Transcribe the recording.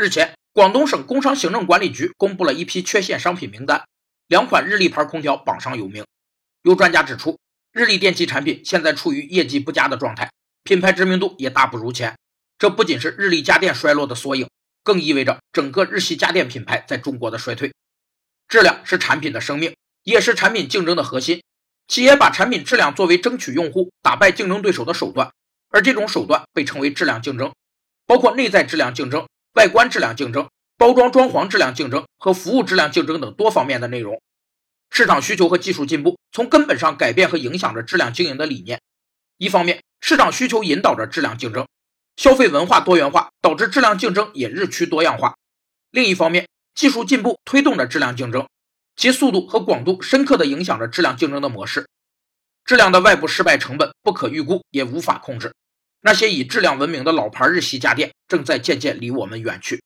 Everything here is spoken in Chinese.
日前，广东省工商行政管理局公布了一批缺陷商品名单，两款日立牌空调榜上有名。有专家指出，日立电器产品现在处于业绩不佳的状态，品牌知名度也大不如前。这不仅是日立家电衰落的缩影，更意味着整个日系家电品牌在中国的衰退。质量是产品的生命，也是产品竞争的核心。企业把产品质量作为争取用户、打败竞争对手的手段，而这种手段被称为质量竞争，包括内在质量竞争。外观质量竞争、包装装潢质量竞争和服务质量竞争等多方面的内容，市场需求和技术进步从根本上改变和影响着质量经营的理念。一方面，市场需求引导着质量竞争，消费文化多元化导致质量竞争也日趋多样化；另一方面，技术进步推动着质量竞争，其速度和广度深刻地影响着质量竞争的模式。质量的外部失败成本不可预估，也无法控制。那些以质量闻名的老牌日系家电正在渐渐离我们远去。